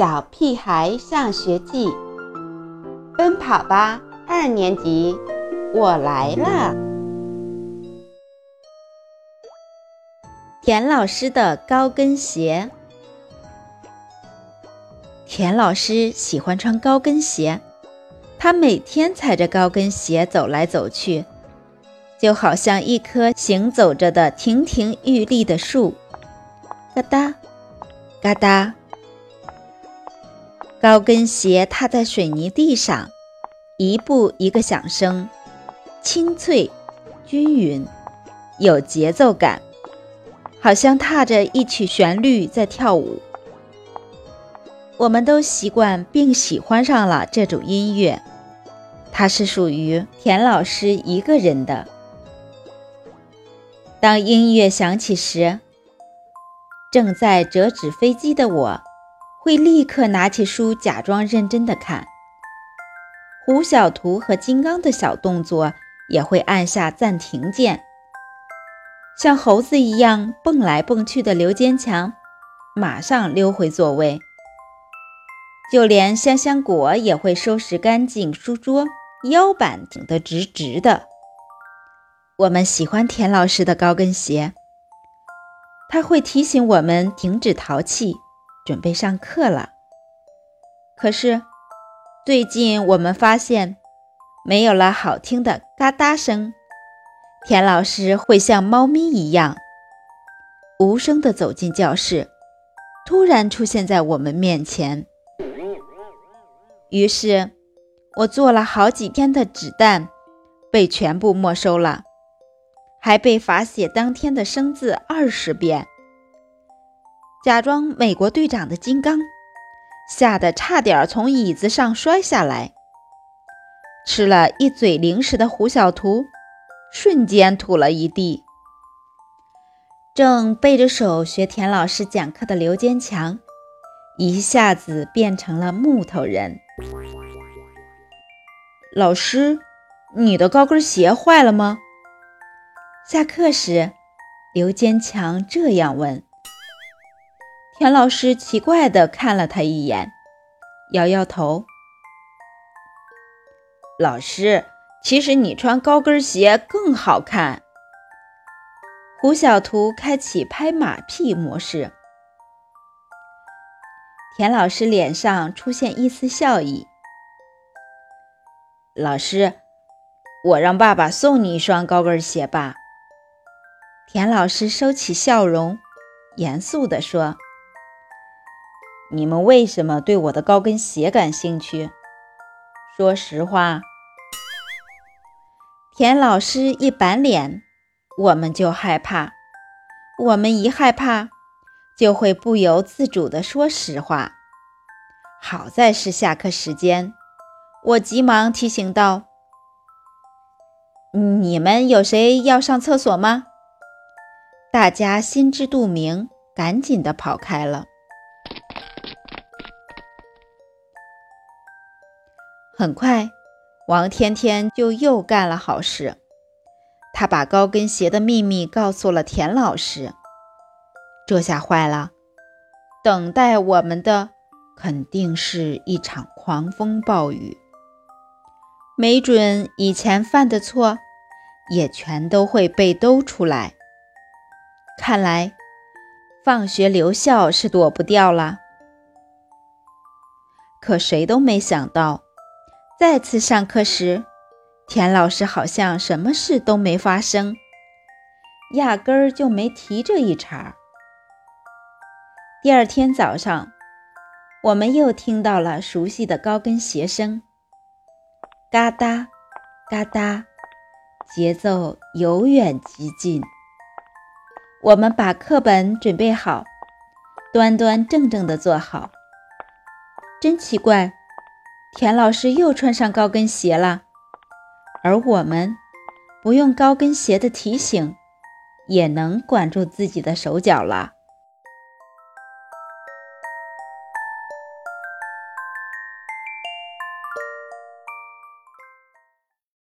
小屁孩上学记》，奔跑吧二年级，我来了。田老师的高跟鞋。田老师喜欢穿高跟鞋，他每天踩着高跟鞋走来走去，就好像一棵行走着的亭亭玉立的树。嘎哒，嘎哒。高跟鞋踏在水泥地上，一步一个响声，清脆、均匀，有节奏感，好像踏着一曲旋律在跳舞。我们都习惯并喜欢上了这种音乐，它是属于田老师一个人的。当音乐响起时，正在折纸飞机的我。会立刻拿起书，假装认真的看。胡小图和金刚的小动作也会按下暂停键。像猴子一样蹦来蹦去的刘坚强，马上溜回座位。就连香香果也会收拾干净书桌，腰板挺得直直的。我们喜欢田老师的高跟鞋，他会提醒我们停止淘气。准备上课了，可是最近我们发现，没有了好听的嘎哒声，田老师会像猫咪一样，无声地走进教室，突然出现在我们面前。于是，我做了好几天的纸弹被全部没收了，还被罚写当天的生字二十遍。假装美国队长的金刚，吓得差点从椅子上摔下来。吃了一嘴零食的胡小图，瞬间吐了一地。正背着手学田老师讲课的刘坚强，一下子变成了木头人。老师，你的高跟鞋坏了吗？下课时，刘坚强这样问。田老师奇怪地看了他一眼，摇摇头。老师，其实你穿高跟鞋更好看。胡小图开启拍马屁模式。田老师脸上出现一丝笑意。老师，我让爸爸送你一双高跟鞋吧。田老师收起笑容，严肃地说。你们为什么对我的高跟鞋感兴趣？说实话，田老师一板脸，我们就害怕。我们一害怕，就会不由自主地说实话。好在是下课时间，我急忙提醒道：“你们有谁要上厕所吗？”大家心知肚明，赶紧地跑开了。很快，王天天就又干了好事。他把高跟鞋的秘密告诉了田老师。这下坏了，等待我们的肯定是一场狂风暴雨。没准以前犯的错，也全都会被兜出来。看来，放学留校是躲不掉了。可谁都没想到。再次上课时，田老师好像什么事都没发生，压根儿就没提这一茬。第二天早上，我们又听到了熟悉的高跟鞋声，嘎哒嘎哒，节奏由远及近。我们把课本准备好，端端正正地坐好。真奇怪。田老师又穿上高跟鞋了，而我们不用高跟鞋的提醒，也能管住自己的手脚了。